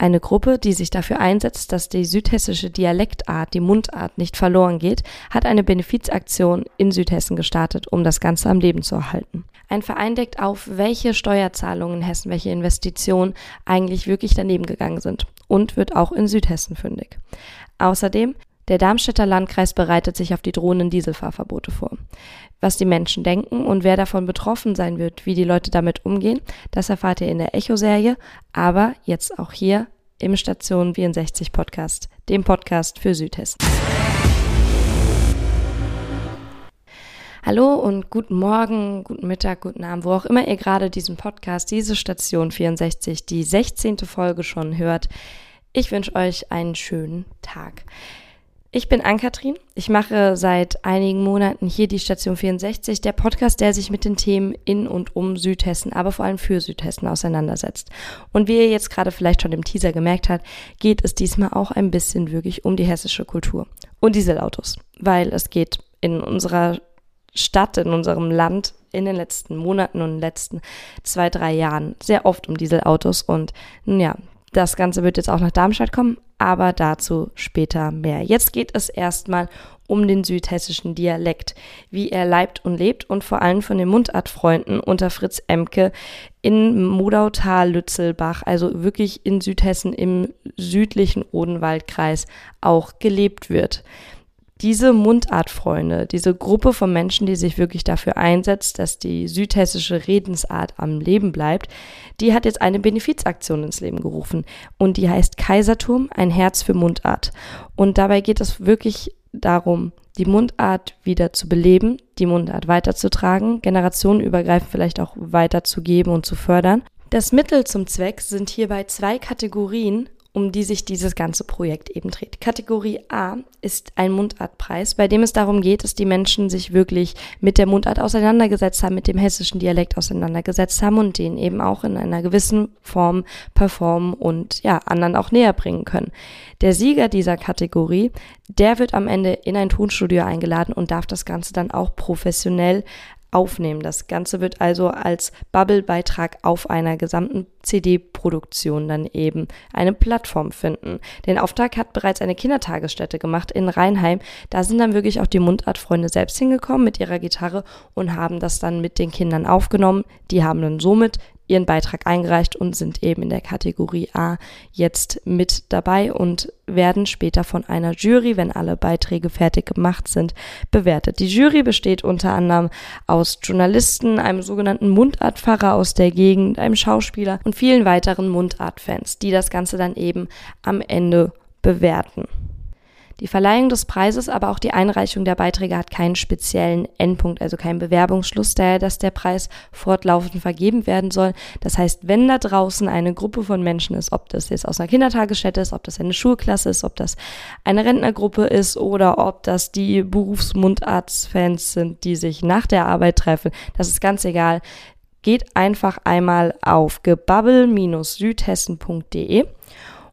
Eine Gruppe, die sich dafür einsetzt, dass die südhessische Dialektart, die Mundart nicht verloren geht, hat eine Benefizaktion in Südhessen gestartet, um das Ganze am Leben zu erhalten. Ein Verein deckt auf, welche Steuerzahlungen in Hessen, welche Investitionen eigentlich wirklich daneben gegangen sind und wird auch in Südhessen fündig. Außerdem der Darmstädter Landkreis bereitet sich auf die drohenden Dieselfahrverbote vor. Was die Menschen denken und wer davon betroffen sein wird, wie die Leute damit umgehen, das erfahrt ihr in der Echo-Serie, aber jetzt auch hier im Station 64 Podcast, dem Podcast für Südhessen. Hallo und guten Morgen, guten Mittag, guten Abend, wo auch immer ihr gerade diesen Podcast, diese Station 64, die 16. Folge schon hört. Ich wünsche euch einen schönen Tag. Ich bin Ann-Kathrin. Ich mache seit einigen Monaten hier die Station 64, der Podcast, der sich mit den Themen in und um Südhessen, aber vor allem für Südhessen auseinandersetzt. Und wie ihr jetzt gerade vielleicht schon im Teaser gemerkt habt, geht es diesmal auch ein bisschen wirklich um die hessische Kultur und Dieselautos, weil es geht in unserer Stadt, in unserem Land in den letzten Monaten und letzten zwei, drei Jahren sehr oft um Dieselautos und nun ja, das Ganze wird jetzt auch nach Darmstadt kommen, aber dazu später mehr. Jetzt geht es erstmal um den südhessischen Dialekt, wie er leibt und lebt und vor allem von den Mundartfreunden unter Fritz Emke in Modautal, Lützelbach, also wirklich in Südhessen im südlichen Odenwaldkreis auch gelebt wird diese Mundartfreunde, diese Gruppe von Menschen, die sich wirklich dafür einsetzt, dass die südhessische Redensart am Leben bleibt, die hat jetzt eine Benefizaktion ins Leben gerufen. Und die heißt Kaiserturm, ein Herz für Mundart. Und dabei geht es wirklich darum, die Mundart wieder zu beleben, die Mundart weiterzutragen, generationenübergreifend vielleicht auch weiterzugeben und zu fördern. Das Mittel zum Zweck sind hierbei zwei Kategorien um die sich dieses ganze Projekt eben dreht. Kategorie A ist ein Mundartpreis, bei dem es darum geht, dass die Menschen sich wirklich mit der Mundart auseinandergesetzt haben, mit dem hessischen Dialekt auseinandergesetzt haben und den eben auch in einer gewissen Form performen und ja, anderen auch näher bringen können. Der Sieger dieser Kategorie, der wird am Ende in ein Tonstudio eingeladen und darf das Ganze dann auch professionell aufnehmen. Das Ganze wird also als Bubble-Beitrag auf einer gesamten CD-Produktion dann eben eine Plattform finden. Den Auftrag hat bereits eine Kindertagesstätte gemacht in Rheinheim. Da sind dann wirklich auch die Mundartfreunde selbst hingekommen mit ihrer Gitarre und haben das dann mit den Kindern aufgenommen. Die haben dann somit ihren Beitrag eingereicht und sind eben in der Kategorie A jetzt mit dabei und werden später von einer Jury, wenn alle Beiträge fertig gemacht sind, bewertet. Die Jury besteht unter anderem aus Journalisten, einem sogenannten Mundartpfarrer aus der Gegend, einem Schauspieler und vielen weiteren Mundartfans, die das Ganze dann eben am Ende bewerten. Die Verleihung des Preises, aber auch die Einreichung der Beiträge hat keinen speziellen Endpunkt, also keinen Bewerbungsschluss, daher, dass der Preis fortlaufend vergeben werden soll. Das heißt, wenn da draußen eine Gruppe von Menschen ist, ob das jetzt aus einer Kindertagesstätte ist, ob das eine Schulklasse ist, ob das eine Rentnergruppe ist oder ob das die Berufsmundarztfans sind, die sich nach der Arbeit treffen, das ist ganz egal. Geht einfach einmal auf gebabbel-südhessen.de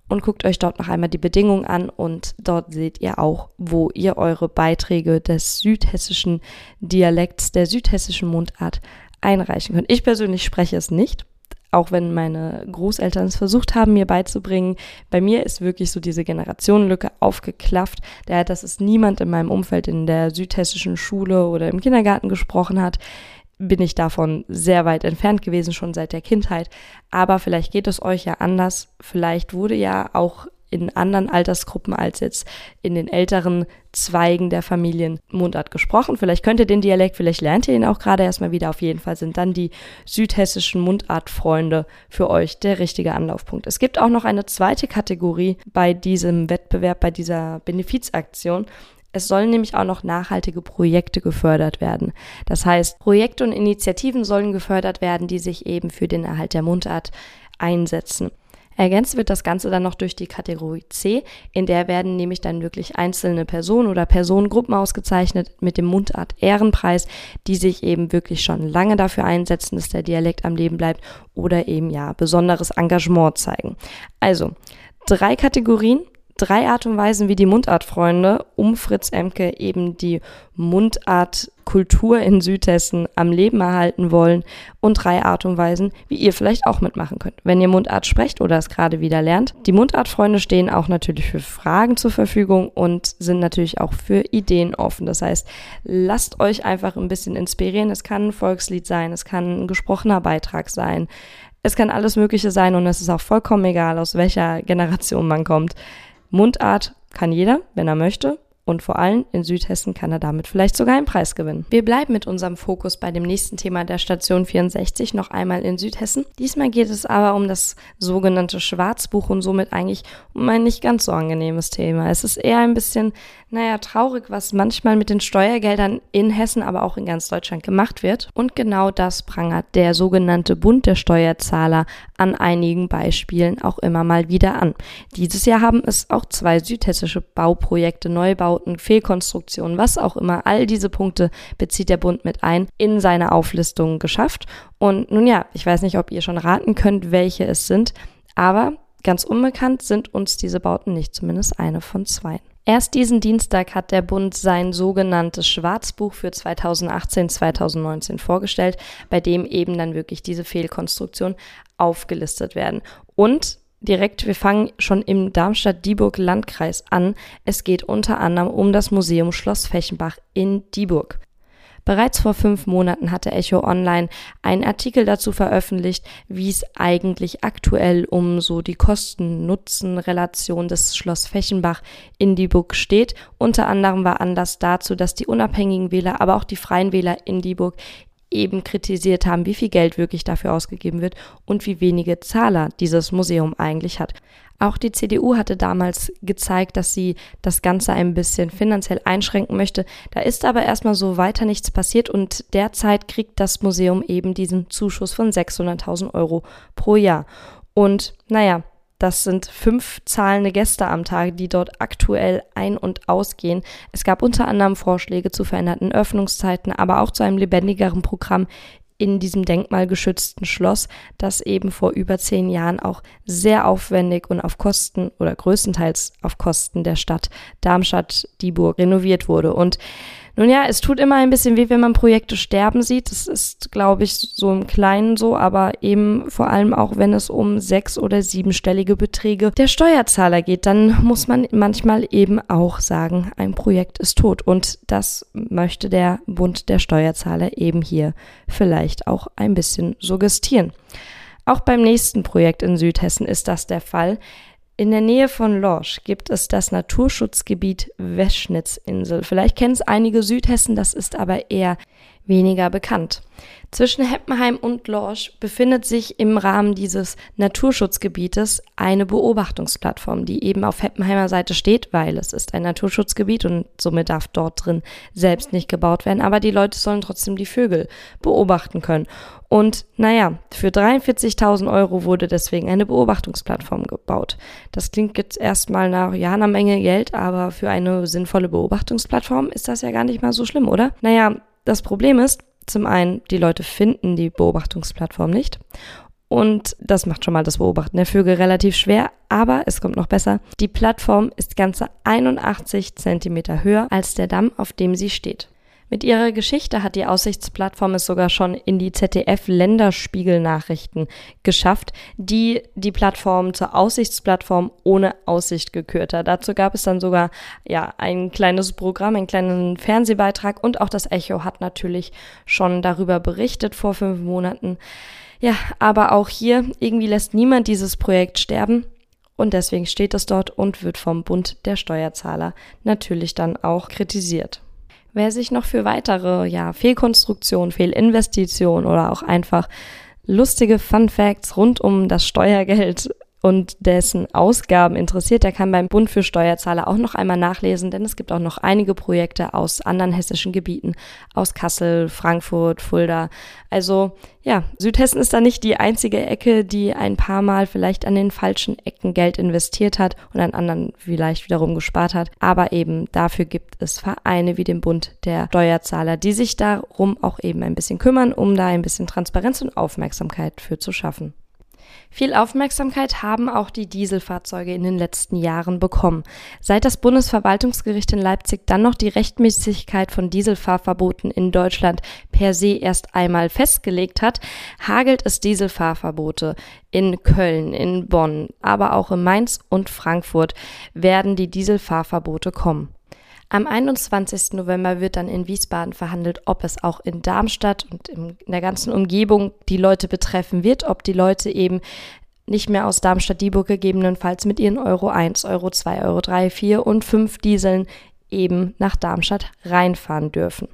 und guckt euch dort noch einmal die Bedingungen an und dort seht ihr auch, wo ihr eure Beiträge des südhessischen Dialekts, der südhessischen Mundart einreichen könnt. Ich persönlich spreche es nicht, auch wenn meine Großeltern es versucht haben, mir beizubringen. Bei mir ist wirklich so diese Generationenlücke aufgeklafft, daher, dass es niemand in meinem Umfeld in der südhessischen Schule oder im Kindergarten gesprochen hat bin ich davon sehr weit entfernt gewesen, schon seit der Kindheit. Aber vielleicht geht es euch ja anders. Vielleicht wurde ja auch in anderen Altersgruppen als jetzt in den älteren Zweigen der Familien Mundart gesprochen. Vielleicht könnt ihr den Dialekt, vielleicht lernt ihr ihn auch gerade erstmal wieder. Auf jeden Fall sind dann die südhessischen Mundartfreunde für euch der richtige Anlaufpunkt. Es gibt auch noch eine zweite Kategorie bei diesem Wettbewerb, bei dieser Benefizaktion. Es sollen nämlich auch noch nachhaltige Projekte gefördert werden. Das heißt, Projekte und Initiativen sollen gefördert werden, die sich eben für den Erhalt der Mundart einsetzen. Ergänzt wird das Ganze dann noch durch die Kategorie C, in der werden nämlich dann wirklich einzelne Personen oder Personengruppen ausgezeichnet mit dem Mundart Ehrenpreis, die sich eben wirklich schon lange dafür einsetzen, dass der Dialekt am Leben bleibt oder eben ja besonderes Engagement zeigen. Also drei Kategorien, drei Art und Weisen, wie die Mundartfreunde um Fritz Emke eben die Mundartkultur in Südhessen am Leben erhalten wollen und drei Art und Weisen, wie ihr vielleicht auch mitmachen könnt, wenn ihr Mundart sprecht oder es gerade wieder lernt. Die Mundartfreunde stehen auch natürlich für Fragen zur Verfügung und sind natürlich auch für Ideen offen. Das heißt, lasst euch einfach ein bisschen inspirieren. Es kann ein Volkslied sein, es kann ein gesprochener Beitrag sein. Es kann alles Mögliche sein und es ist auch vollkommen egal, aus welcher Generation man kommt. Mundart kann jeder, wenn er möchte. Und vor allem in Südhessen kann er damit vielleicht sogar einen Preis gewinnen. Wir bleiben mit unserem Fokus bei dem nächsten Thema der Station 64 noch einmal in Südhessen. Diesmal geht es aber um das sogenannte Schwarzbuch und somit eigentlich um ein nicht ganz so angenehmes Thema. Es ist eher ein bisschen, naja, traurig, was manchmal mit den Steuergeldern in Hessen, aber auch in ganz Deutschland gemacht wird. Und genau das prangert der sogenannte Bund der Steuerzahler an einigen Beispielen auch immer mal wieder an. Dieses Jahr haben es auch zwei südhessische Bauprojekte, Neubau Umbauten, Fehlkonstruktionen, was auch immer, all diese Punkte bezieht der Bund mit ein, in seine Auflistung geschafft. Und nun ja, ich weiß nicht, ob ihr schon raten könnt, welche es sind, aber ganz unbekannt sind uns diese Bauten nicht, zumindest eine von zwei. Erst diesen Dienstag hat der Bund sein sogenanntes Schwarzbuch für 2018-2019 vorgestellt, bei dem eben dann wirklich diese Fehlkonstruktionen aufgelistet werden. Und direkt, wir fangen schon im Darmstadt-Dieburg-Landkreis an. Es geht unter anderem um das Museum Schloss Fechenbach in Dieburg. Bereits vor fünf Monaten hatte Echo Online einen Artikel dazu veröffentlicht, wie es eigentlich aktuell um so die Kosten-Nutzen-Relation des Schloss Fechenbach in Dieburg steht. Unter anderem war Anlass dazu, dass die unabhängigen Wähler, aber auch die freien Wähler in Dieburg eben kritisiert haben, wie viel Geld wirklich dafür ausgegeben wird und wie wenige Zahler dieses Museum eigentlich hat. Auch die CDU hatte damals gezeigt, dass sie das Ganze ein bisschen finanziell einschränken möchte. Da ist aber erstmal so weiter nichts passiert und derzeit kriegt das Museum eben diesen Zuschuss von 600.000 Euro pro Jahr. Und naja, das sind fünf zahlende Gäste am Tag, die dort aktuell ein- und ausgehen. Es gab unter anderem Vorschläge zu veränderten Öffnungszeiten, aber auch zu einem lebendigeren Programm in diesem denkmalgeschützten Schloss, das eben vor über zehn Jahren auch sehr aufwendig und auf Kosten oder größtenteils auf Kosten der Stadt Darmstadt-Dieburg renoviert wurde. Und nun ja, es tut immer ein bisschen weh, wenn man Projekte sterben sieht. Das ist, glaube ich, so im Kleinen so, aber eben vor allem auch, wenn es um sechs- oder siebenstellige Beträge der Steuerzahler geht, dann muss man manchmal eben auch sagen, ein Projekt ist tot. Und das möchte der Bund der Steuerzahler eben hier vielleicht auch ein bisschen suggestieren. Auch beim nächsten Projekt in Südhessen ist das der Fall. In der Nähe von Lorsch gibt es das Naturschutzgebiet Weschnitzinsel. Vielleicht kennen es einige Südhessen, das ist aber eher weniger bekannt. Zwischen Heppenheim und Lorsch befindet sich im Rahmen dieses Naturschutzgebietes eine Beobachtungsplattform, die eben auf Heppenheimer Seite steht, weil es ist ein Naturschutzgebiet und somit darf dort drin selbst nicht gebaut werden, aber die Leute sollen trotzdem die Vögel beobachten können. Und naja, für 43.000 Euro wurde deswegen eine Beobachtungsplattform gebaut. Das klingt jetzt erstmal nach, ja, einer Menge Geld, aber für eine sinnvolle Beobachtungsplattform ist das ja gar nicht mal so schlimm, oder? Naja, das Problem ist, zum einen, die Leute finden die Beobachtungsplattform nicht. Und das macht schon mal das Beobachten der Vögel relativ schwer, aber es kommt noch besser. Die Plattform ist ganze 81 Zentimeter höher als der Damm, auf dem sie steht. Mit ihrer Geschichte hat die Aussichtsplattform es sogar schon in die ZDF-Länderspiegel-Nachrichten geschafft, die die Plattform zur Aussichtsplattform ohne Aussicht gekürt hat. Dazu gab es dann sogar ja ein kleines Programm, einen kleinen Fernsehbeitrag und auch das Echo hat natürlich schon darüber berichtet vor fünf Monaten. Ja, aber auch hier irgendwie lässt niemand dieses Projekt sterben. Und deswegen steht es dort und wird vom Bund der Steuerzahler natürlich dann auch kritisiert. Wer sich noch für weitere ja, Fehlkonstruktion, Fehlinvestition oder auch einfach lustige Fun Facts rund um das Steuergeld und dessen Ausgaben interessiert, der kann beim Bund für Steuerzahler auch noch einmal nachlesen, denn es gibt auch noch einige Projekte aus anderen hessischen Gebieten, aus Kassel, Frankfurt, Fulda. Also ja, Südhessen ist da nicht die einzige Ecke, die ein paar Mal vielleicht an den falschen Ecken Geld investiert hat und an anderen vielleicht wiederum gespart hat. Aber eben dafür gibt es Vereine wie den Bund der Steuerzahler, die sich darum auch eben ein bisschen kümmern, um da ein bisschen Transparenz und Aufmerksamkeit für zu schaffen. Viel Aufmerksamkeit haben auch die Dieselfahrzeuge in den letzten Jahren bekommen. Seit das Bundesverwaltungsgericht in Leipzig dann noch die Rechtmäßigkeit von Dieselfahrverboten in Deutschland per se erst einmal festgelegt hat, hagelt es Dieselfahrverbote. In Köln, in Bonn, aber auch in Mainz und Frankfurt werden die Dieselfahrverbote kommen. Am 21. November wird dann in Wiesbaden verhandelt, ob es auch in Darmstadt und in der ganzen Umgebung die Leute betreffen wird, ob die Leute eben nicht mehr aus Darmstadt-Dieburg gegebenenfalls mit ihren Euro 1, Euro 2, Euro 3, 4 und 5 Dieseln eben nach Darmstadt reinfahren dürfen.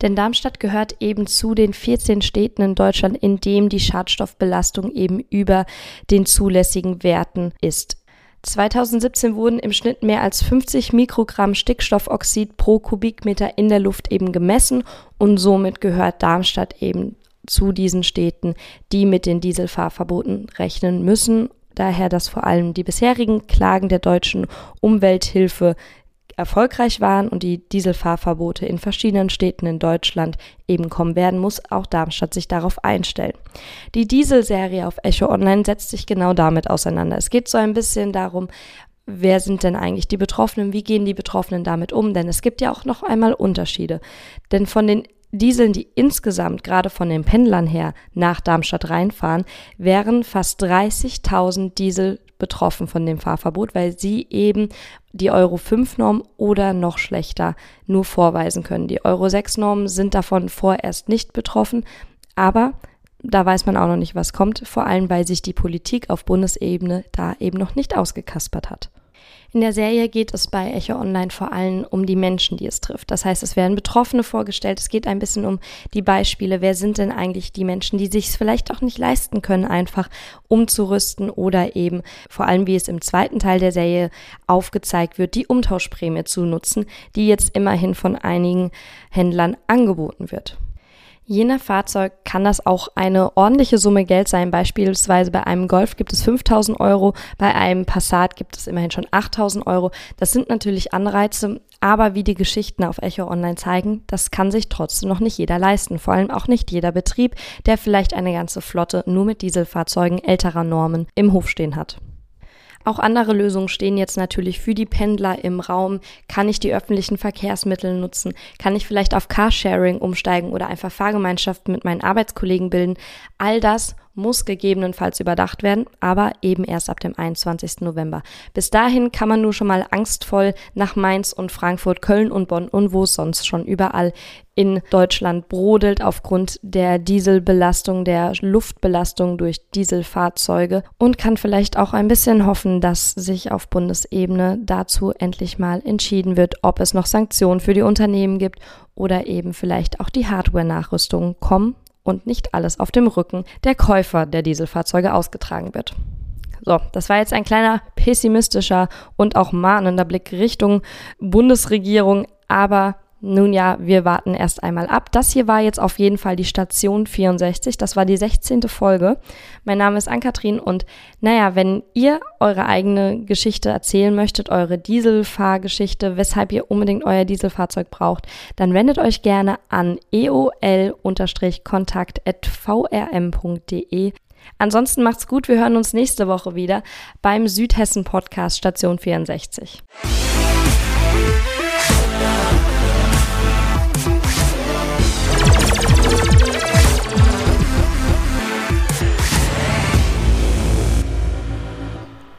Denn Darmstadt gehört eben zu den 14 Städten in Deutschland, in dem die Schadstoffbelastung eben über den zulässigen Werten ist. 2017 wurden im Schnitt mehr als 50 Mikrogramm Stickstoffoxid pro Kubikmeter in der Luft eben gemessen und somit gehört Darmstadt eben zu diesen Städten, die mit den Dieselfahrverboten rechnen müssen. Daher, dass vor allem die bisherigen Klagen der deutschen Umwelthilfe erfolgreich waren und die Dieselfahrverbote in verschiedenen Städten in Deutschland eben kommen werden, muss auch Darmstadt sich darauf einstellen. Die Dieselserie auf Echo Online setzt sich genau damit auseinander. Es geht so ein bisschen darum, wer sind denn eigentlich die Betroffenen, wie gehen die Betroffenen damit um, denn es gibt ja auch noch einmal Unterschiede. Denn von den Dieseln, die insgesamt gerade von den Pendlern her nach Darmstadt reinfahren, wären fast 30.000 Diesel betroffen von dem Fahrverbot, weil sie eben die Euro 5 Norm oder noch schlechter nur vorweisen können. Die Euro 6 Normen sind davon vorerst nicht betroffen, aber da weiß man auch noch nicht, was kommt, vor allem weil sich die Politik auf Bundesebene da eben noch nicht ausgekaspert hat. In der Serie geht es bei Echo Online vor allem um die Menschen, die es trifft. Das heißt, es werden Betroffene vorgestellt. Es geht ein bisschen um die Beispiele. Wer sind denn eigentlich die Menschen, die sich es vielleicht auch nicht leisten können, einfach umzurüsten oder eben vor allem, wie es im zweiten Teil der Serie aufgezeigt wird, die Umtauschprämie zu nutzen, die jetzt immerhin von einigen Händlern angeboten wird. Je nach Fahrzeug kann das auch eine ordentliche Summe Geld sein. Beispielsweise bei einem Golf gibt es 5000 Euro, bei einem Passat gibt es immerhin schon 8000 Euro. Das sind natürlich Anreize, aber wie die Geschichten auf Echo Online zeigen, das kann sich trotzdem noch nicht jeder leisten. Vor allem auch nicht jeder Betrieb, der vielleicht eine ganze Flotte nur mit Dieselfahrzeugen älterer Normen im Hof stehen hat. Auch andere Lösungen stehen jetzt natürlich für die Pendler im Raum. Kann ich die öffentlichen Verkehrsmittel nutzen? Kann ich vielleicht auf Carsharing umsteigen oder einfach Fahrgemeinschaften mit meinen Arbeitskollegen bilden? All das muss gegebenenfalls überdacht werden, aber eben erst ab dem 21. November. Bis dahin kann man nur schon mal angstvoll nach Mainz und Frankfurt, Köln und Bonn und wo es sonst schon überall in Deutschland brodelt aufgrund der Dieselbelastung, der Luftbelastung durch Dieselfahrzeuge und kann vielleicht auch ein bisschen hoffen, dass sich auf Bundesebene dazu endlich mal entschieden wird, ob es noch Sanktionen für die Unternehmen gibt oder eben vielleicht auch die Hardware-Nachrüstungen kommen und nicht alles auf dem Rücken der Käufer der Dieselfahrzeuge ausgetragen wird. So, das war jetzt ein kleiner pessimistischer und auch mahnender Blick Richtung Bundesregierung, aber nun ja, wir warten erst einmal ab. Das hier war jetzt auf jeden Fall die Station 64. Das war die 16. Folge. Mein Name ist Ann-Kathrin und naja, wenn ihr eure eigene Geschichte erzählen möchtet, eure Dieselfahrgeschichte, weshalb ihr unbedingt euer Dieselfahrzeug braucht, dann wendet euch gerne an eol-kontakt.vrm.de. Ansonsten macht's gut, wir hören uns nächste Woche wieder beim Südhessen Podcast Station 64.